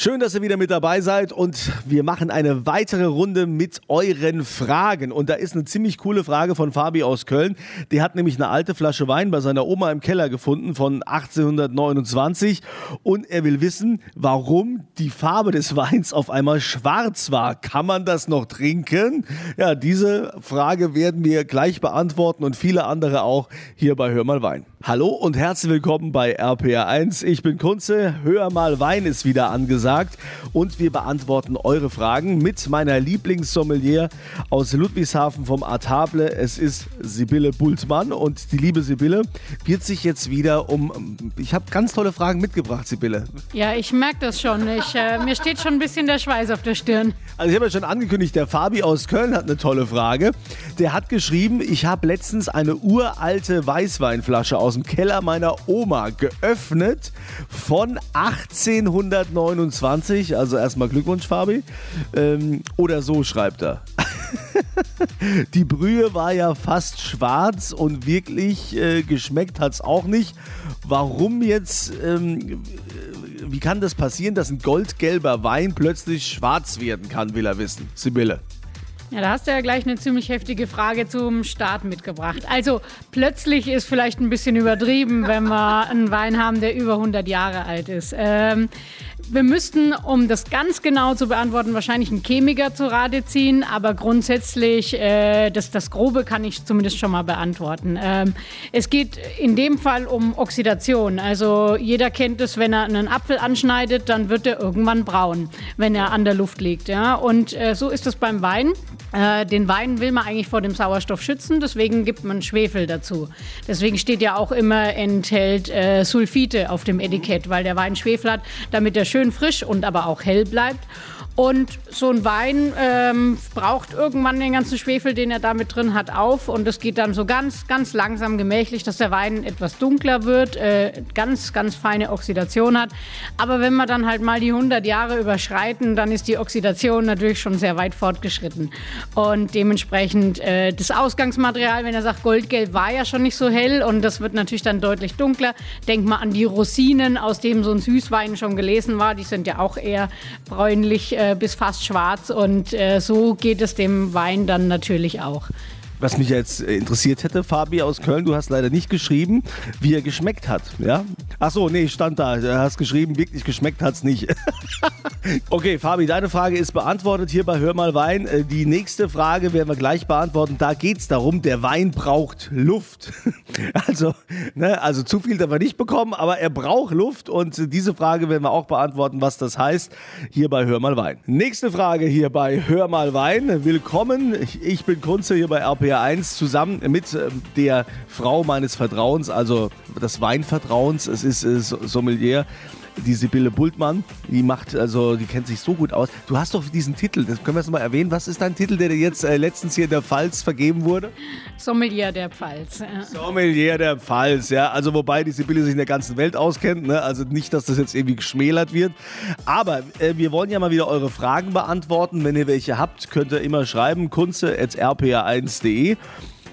Schön, dass ihr wieder mit dabei seid und wir machen eine weitere Runde mit euren Fragen. Und da ist eine ziemlich coole Frage von Fabi aus Köln. Der hat nämlich eine alte Flasche Wein bei seiner Oma im Keller gefunden von 1829 und er will wissen, warum die Farbe des Weins auf einmal schwarz war. Kann man das noch trinken? Ja, diese Frage werden wir gleich beantworten und viele andere auch hier bei Hör mal Wein. Hallo und herzlich willkommen bei RPR1. Ich bin Kunze, Hör mal Wein ist wieder angesagt und wir beantworten eure Fragen mit meiner Lieblingssommelier aus Ludwigshafen vom Artable. Es ist Sibylle Bultmann und die liebe Sibylle wird sich jetzt wieder um... Ich habe ganz tolle Fragen mitgebracht, Sibylle. Ja, ich merke das schon. Ich, äh, mir steht schon ein bisschen der Schweiß auf der Stirn. Also ich habe ja schon angekündigt, der Fabi aus Köln hat eine tolle Frage. Der hat geschrieben, ich habe letztens eine uralte Weißweinflasche aus aus dem Keller meiner Oma geöffnet von 1829. Also erstmal Glückwunsch, Fabi. Ähm, oder so schreibt er. Die Brühe war ja fast schwarz und wirklich äh, geschmeckt hat es auch nicht. Warum jetzt, ähm, wie kann das passieren, dass ein goldgelber Wein plötzlich schwarz werden kann, will er wissen. Sibylle. Ja, da hast du ja gleich eine ziemlich heftige Frage zum Start mitgebracht. Also plötzlich ist vielleicht ein bisschen übertrieben, wenn wir einen Wein haben, der über 100 Jahre alt ist. Ähm, wir müssten, um das ganz genau zu beantworten, wahrscheinlich einen Chemiker zu Rate ziehen, aber grundsätzlich, äh, das, das Grobe kann ich zumindest schon mal beantworten. Ähm, es geht in dem Fall um Oxidation. Also jeder kennt es, wenn er einen Apfel anschneidet, dann wird er irgendwann braun, wenn er an der Luft liegt. Ja? Und äh, so ist es beim Wein. Äh, den Wein will man eigentlich vor dem Sauerstoff schützen, deswegen gibt man Schwefel dazu. Deswegen steht ja auch immer enthält äh, Sulfite auf dem Etikett, weil der Wein Schwefel hat, damit er schön frisch und aber auch hell bleibt. Und so ein Wein ähm, braucht irgendwann den ganzen Schwefel, den er da mit drin hat, auf. Und es geht dann so ganz, ganz langsam gemächlich, dass der Wein etwas dunkler wird, äh, ganz, ganz feine Oxidation hat. Aber wenn wir dann halt mal die 100 Jahre überschreiten, dann ist die Oxidation natürlich schon sehr weit fortgeschritten. Und dementsprechend äh, das Ausgangsmaterial, wenn er sagt, Goldgelb war ja schon nicht so hell und das wird natürlich dann deutlich dunkler. Denk mal an die Rosinen, aus dem so ein Süßwein schon gelesen war. Die sind ja auch eher bräunlich. Äh, äh, bis fast schwarz und äh, so geht es dem Wein dann natürlich auch. Was mich jetzt äh, interessiert hätte, Fabi aus Köln, du hast leider nicht geschrieben, wie er geschmeckt hat. Ja? Ach so, nee, stand da. Du hast geschrieben, wirklich geschmeckt hat es nicht. okay, Fabi, deine Frage ist beantwortet hier bei Hör mal Wein. Äh, die nächste Frage werden wir gleich beantworten. Da geht es darum, der Wein braucht Luft. also, ne, also zu viel darf er nicht bekommen, aber er braucht Luft und diese Frage werden wir auch beantworten, was das heißt, hier bei Hör mal Wein. Nächste Frage hier bei Hör mal Wein. Willkommen, ich bin Kunze hier bei RP RPR1 zusammen mit äh, der Frau meines Vertrauens, also des Weinvertrauens. Es ist äh, Sommelier die Sibylle Bultmann, die macht, also die kennt sich so gut aus. Du hast doch diesen Titel, das können wir es mal erwähnen. Was ist dein Titel, der dir jetzt äh, letztens hier in der Pfalz vergeben wurde? Sommelier der Pfalz. Ja. Sommelier der Pfalz, ja. Also wobei die Sibylle sich in der ganzen Welt auskennt, ne? Also nicht, dass das jetzt irgendwie geschmälert wird. Aber äh, wir wollen ja mal wieder eure Fragen beantworten. Wenn ihr welche habt, könnt ihr immer schreiben, kunze.rpa1.de.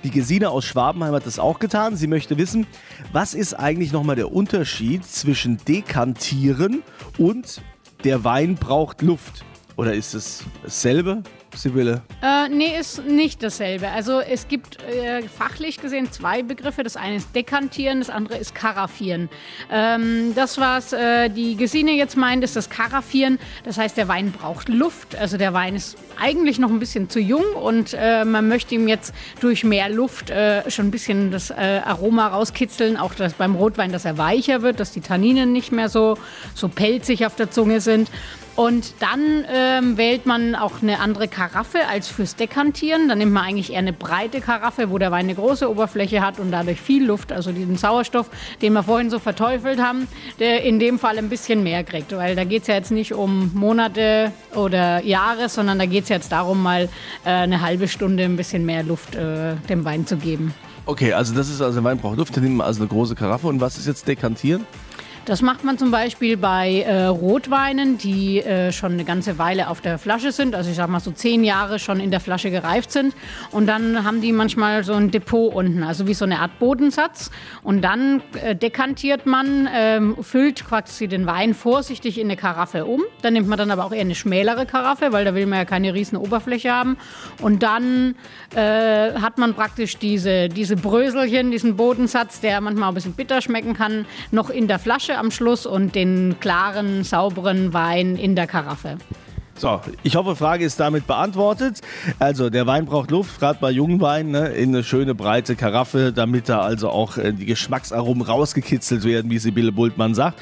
Die Gesine aus Schwabenheim hat das auch getan. Sie möchte wissen, was ist eigentlich nochmal der Unterschied zwischen Dekantieren und der Wein braucht Luft? Oder ist es dasselbe? Sibylle? Äh, nee, ist nicht dasselbe. Also es gibt äh, fachlich gesehen zwei Begriffe. Das eine ist Dekantieren, das andere ist Karaffieren. Ähm, das, was äh, die Gesine jetzt meint, ist das Karaffieren. Das heißt, der Wein braucht Luft. Also der Wein ist eigentlich noch ein bisschen zu jung und äh, man möchte ihm jetzt durch mehr Luft äh, schon ein bisschen das äh, Aroma rauskitzeln. Auch das beim Rotwein, dass er weicher wird, dass die Tanninen nicht mehr so, so pelzig auf der Zunge sind. Und dann ähm, wählt man auch eine andere Karaffe als fürs Dekantieren. Dann nimmt man eigentlich eher eine breite Karaffe, wo der Wein eine große Oberfläche hat und dadurch viel Luft, also diesen Sauerstoff, den wir vorhin so verteufelt haben, der in dem Fall ein bisschen mehr kriegt. Weil da geht es ja jetzt nicht um Monate oder Jahre, sondern da geht es jetzt darum, mal äh, eine halbe Stunde ein bisschen mehr Luft äh, dem Wein zu geben. Okay, also das ist also der Wein braucht Luft, dann nimmt man also eine große Karaffe. Und was ist jetzt Dekantieren? Das macht man zum Beispiel bei äh, Rotweinen, die äh, schon eine ganze Weile auf der Flasche sind, also ich sag mal so zehn Jahre schon in der Flasche gereift sind. Und dann haben die manchmal so ein Depot unten, also wie so eine Art Bodensatz. Und dann äh, dekantiert man, ähm, füllt quasi den Wein vorsichtig in eine Karaffe um. Dann nimmt man dann aber auch eher eine schmälere Karaffe, weil da will man ja keine riesen Oberfläche haben. Und dann äh, hat man praktisch diese, diese Bröselchen, diesen Bodensatz, der manchmal ein bisschen bitter schmecken kann, noch in der Flasche am Schluss und den klaren, sauberen Wein in der Karaffe. So, ich hoffe, Frage ist damit beantwortet. Also, der Wein braucht Luft, gerade bei jungen Weinen, ne, in eine schöne breite Karaffe, damit da also auch äh, die Geschmacksaromen rausgekitzelt werden, wie Sibylle Bultmann sagt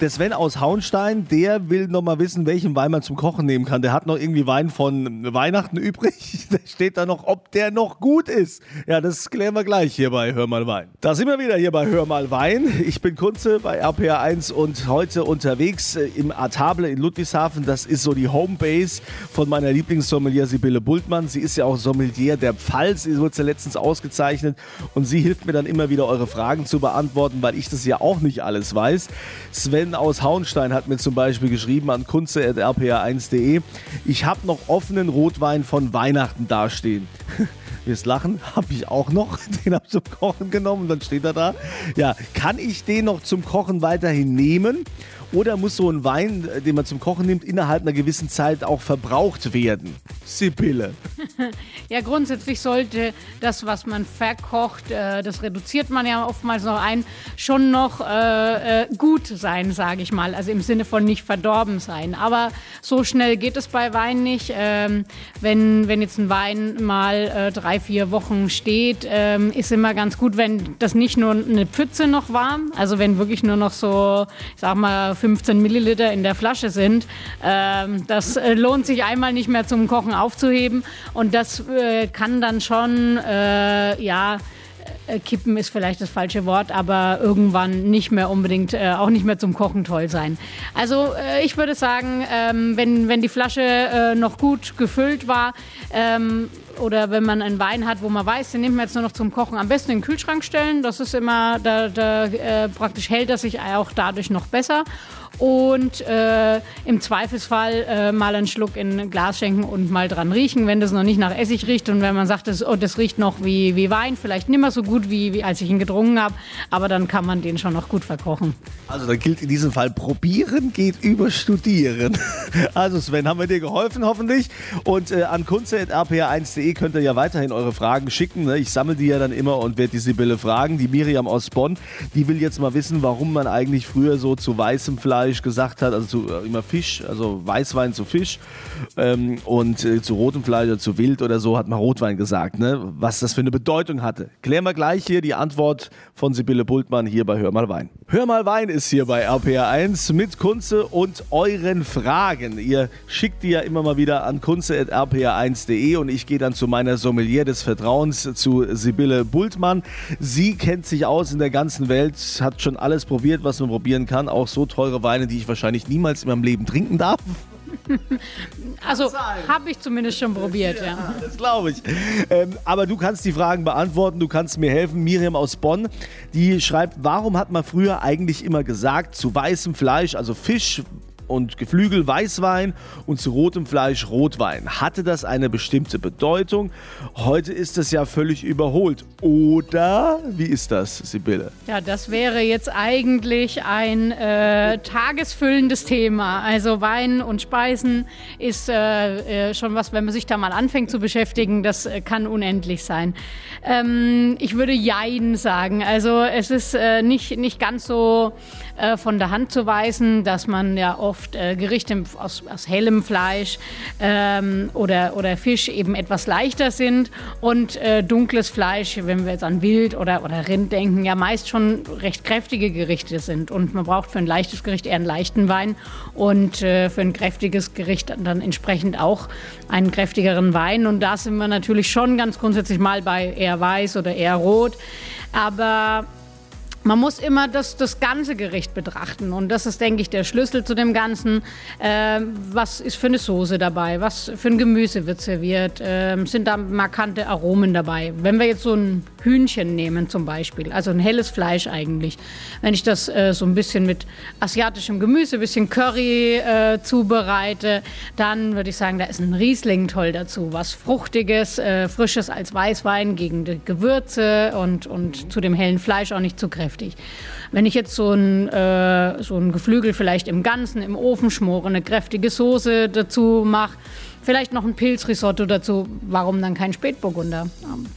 der Sven aus Hauenstein, der will noch mal wissen, welchen Wein man zum Kochen nehmen kann. Der hat noch irgendwie Wein von Weihnachten übrig. Da steht da noch, ob der noch gut ist. Ja, das klären wir gleich hier bei Hör mal Wein. Da sind wir wieder hier bei Hör mal Wein. Ich bin Kunze bei RPA 1 und heute unterwegs äh, im Artable in Ludwigshafen. Das ist so die Homebase von meiner Lieblingssommelier Sibylle Bultmann. Sie ist ja auch Sommelier der Pfalz. Sie wurde ja letztens ausgezeichnet und sie hilft mir dann immer wieder eure Fragen zu beantworten, weil ich das ja auch nicht alles weiß. Sven aus Hauenstein hat mir zum Beispiel geschrieben an kunze.rpa1.de, ich habe noch offenen Rotwein von Weihnachten dastehen. Wirst lachen, habe ich auch noch. Den habe ich zum Kochen genommen dann steht er da. Ja, kann ich den noch zum Kochen weiterhin nehmen? Oder muss so ein Wein, den man zum Kochen nimmt, innerhalb einer gewissen Zeit auch verbraucht werden? Sibylle. ja, grundsätzlich sollte das, was man verkocht, äh, das reduziert man ja oftmals noch ein, schon noch äh, äh, gut sein, sage ich mal. Also im Sinne von nicht verdorben sein. Aber so schnell geht es bei Wein nicht. Ähm, wenn, wenn jetzt ein Wein mal äh, drei, vier Wochen steht, ähm, ist immer ganz gut, wenn das nicht nur eine Pfütze noch war, also wenn wirklich nur noch so, ich sag mal, 15 Milliliter in der Flasche sind. Ähm, das äh, lohnt sich einmal nicht mehr zum Kochen aufzuheben und das äh, kann dann schon, äh, ja, äh, kippen ist vielleicht das falsche Wort, aber irgendwann nicht mehr unbedingt, äh, auch nicht mehr zum Kochen toll sein. Also äh, ich würde sagen, ähm, wenn, wenn die Flasche äh, noch gut gefüllt war ähm, oder wenn man einen Wein hat, wo man weiß, den nimmt man jetzt nur noch zum Kochen, am besten in den Kühlschrank stellen. Das ist immer, da, da äh, praktisch hält er sich auch dadurch noch besser und äh, im Zweifelsfall äh, mal einen Schluck in ein Glas schenken und mal dran riechen, wenn das noch nicht nach Essig riecht und wenn man sagt, das, oh, das riecht noch wie, wie Wein, vielleicht nicht mehr so gut, wie, wie als ich ihn getrunken habe, aber dann kann man den schon noch gut verkochen. Also da gilt in diesem Fall, probieren geht über studieren. Also Sven, haben wir dir geholfen hoffentlich und äh, an kunze.rpa1.de könnt ihr ja weiterhin eure Fragen schicken. Ne? Ich sammle die ja dann immer und werde die Sibylle fragen. Die Miriam aus Bonn, die will jetzt mal wissen, warum man eigentlich früher so zu weißem Fleisch Fleisch gesagt hat, also zu, äh, immer Fisch, also Weißwein zu Fisch ähm, und äh, zu rotem Fleisch oder zu Wild oder so hat man Rotwein gesagt, ne? was das für eine Bedeutung hatte. Klären wir gleich hier die Antwort von Sibylle Bultmann hier bei Hör mal Wein. Hör mal Wein ist hier bei RPR1 mit Kunze und euren Fragen. Ihr schickt die ja immer mal wieder an kunze.rpr1.de und ich gehe dann zu meiner Sommelier des Vertrauens, zu Sibylle Bultmann. Sie kennt sich aus in der ganzen Welt, hat schon alles probiert, was man probieren kann, auch so teure Weine Weine, die ich wahrscheinlich niemals in meinem Leben trinken darf. Also habe ich zumindest schon probiert, ja. ja. Das glaube ich. Ähm, aber du kannst die Fragen beantworten, du kannst mir helfen. Miriam aus Bonn, die schreibt, warum hat man früher eigentlich immer gesagt, zu weißem Fleisch, also Fisch, und Geflügel Weißwein und zu rotem Fleisch Rotwein. Hatte das eine bestimmte Bedeutung? Heute ist es ja völlig überholt. Oder wie ist das, Sibylle? Ja, das wäre jetzt eigentlich ein äh, tagesfüllendes Thema. Also Wein und Speisen ist äh, äh, schon was, wenn man sich da mal anfängt zu beschäftigen, das äh, kann unendlich sein. Ähm, ich würde Jein sagen. Also es ist äh, nicht, nicht ganz so äh, von der Hand zu weisen, dass man ja oft äh, Gerichte aus, aus hellem Fleisch ähm, oder, oder Fisch eben etwas leichter sind und äh, dunkles Fleisch, wenn wir jetzt an Wild oder, oder Rind denken, ja meist schon recht kräftige Gerichte sind. Und man braucht für ein leichtes Gericht eher einen leichten Wein und äh, für ein kräftiges Gericht dann entsprechend auch einen kräftigeren Wein. Und da sind wir natürlich schon ganz grundsätzlich mal bei eher weiß oder eher rot. Aber man muss immer das, das ganze Gericht betrachten. Und das ist, denke ich, der Schlüssel zu dem Ganzen. Ähm, was ist für eine Soße dabei? Was für ein Gemüse wird serviert? Ähm, sind da markante Aromen dabei? Wenn wir jetzt so ein Hühnchen nehmen zum Beispiel, also ein helles Fleisch eigentlich, wenn ich das äh, so ein bisschen mit asiatischem Gemüse, ein bisschen Curry äh, zubereite, dann würde ich sagen, da ist ein Riesling toll dazu. Was Fruchtiges, äh, Frisches als Weißwein gegen die Gewürze und, und zu dem hellen Fleisch auch nicht zu kräftig kräftig. Wenn ich jetzt so ein, äh, so ein Geflügel vielleicht im Ganzen im Ofen schmore, eine kräftige Soße dazu mache, vielleicht noch ein Pilzrisotto dazu, warum dann kein Spätburgunder?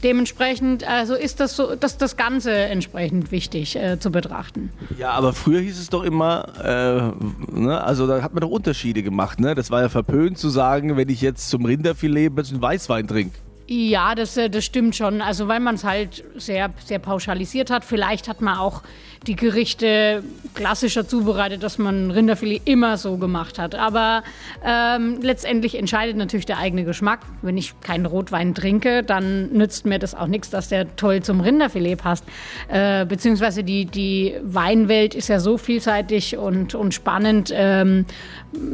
Dementsprechend also ist das so, dass das Ganze entsprechend wichtig äh, zu betrachten. Ja, aber früher hieß es doch immer, äh, ne, also da hat man doch Unterschiede gemacht. Ne? Das war ja verpönt zu sagen, wenn ich jetzt zum Rinderfilet ein bisschen Weißwein trinke. Ja, das, äh, das stimmt schon. Also weil man es halt sehr, sehr pauschalisiert hat. Vielleicht hat man auch die Gerichte klassischer zubereitet, dass man Rinderfilet immer so gemacht hat. Aber ähm, letztendlich entscheidet natürlich der eigene Geschmack. Wenn ich keinen Rotwein trinke, dann nützt mir das auch nichts, dass der toll zum Rinderfilet passt. Äh, beziehungsweise die, die Weinwelt ist ja so vielseitig und, und spannend. Ähm,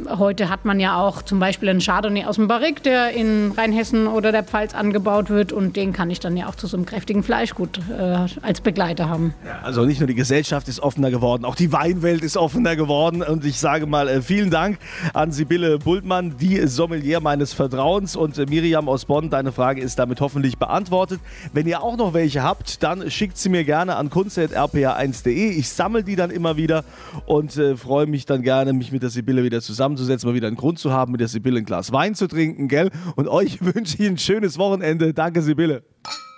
heute hat man ja auch zum Beispiel einen Chardonnay aus dem Barrique, der in Rheinhessen oder der Pfalz angebaut wird. Und den kann ich dann ja auch zu so einem kräftigen Fleischgut äh, als Begleiter haben. Also nicht nur die Gesellschaft ist offener geworden, auch die Weinwelt ist offener geworden. Und ich sage mal äh, vielen Dank an Sibylle Bultmann, die Sommelier meines Vertrauens. Und äh, Miriam aus Bonn, deine Frage ist damit hoffentlich beantwortet. Wenn ihr auch noch welche habt, dann schickt sie mir gerne an kunst.rpa1.de. Ich sammle die dann immer wieder und äh, freue mich dann gerne, mich mit der Sibylle wieder zusammenzusetzen, mal wieder einen Grund zu haben, mit der Sibylle ein Glas Wein zu trinken, gell? Und euch wünsche ich ein schönes Wochenende. Danke, Sibylle.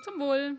Zum Wohl.